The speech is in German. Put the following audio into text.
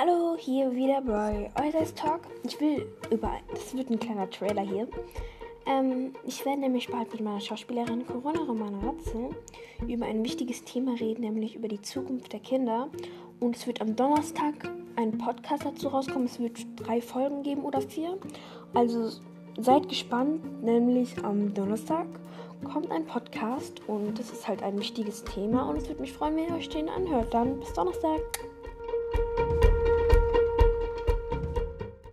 Hallo, hier wieder bei Eures Talk. Ich will über. Das wird ein kleiner Trailer hier. Ähm, ich werde nämlich bald mit meiner Schauspielerin Corona Romana Ratze über ein wichtiges Thema reden, nämlich über die Zukunft der Kinder. Und es wird am Donnerstag ein Podcast dazu rauskommen. Es wird drei Folgen geben oder vier. Also seid gespannt, nämlich am Donnerstag kommt ein Podcast und das ist halt ein wichtiges Thema und es würde mich freuen, wenn ihr euch den anhört. Dann bis Donnerstag.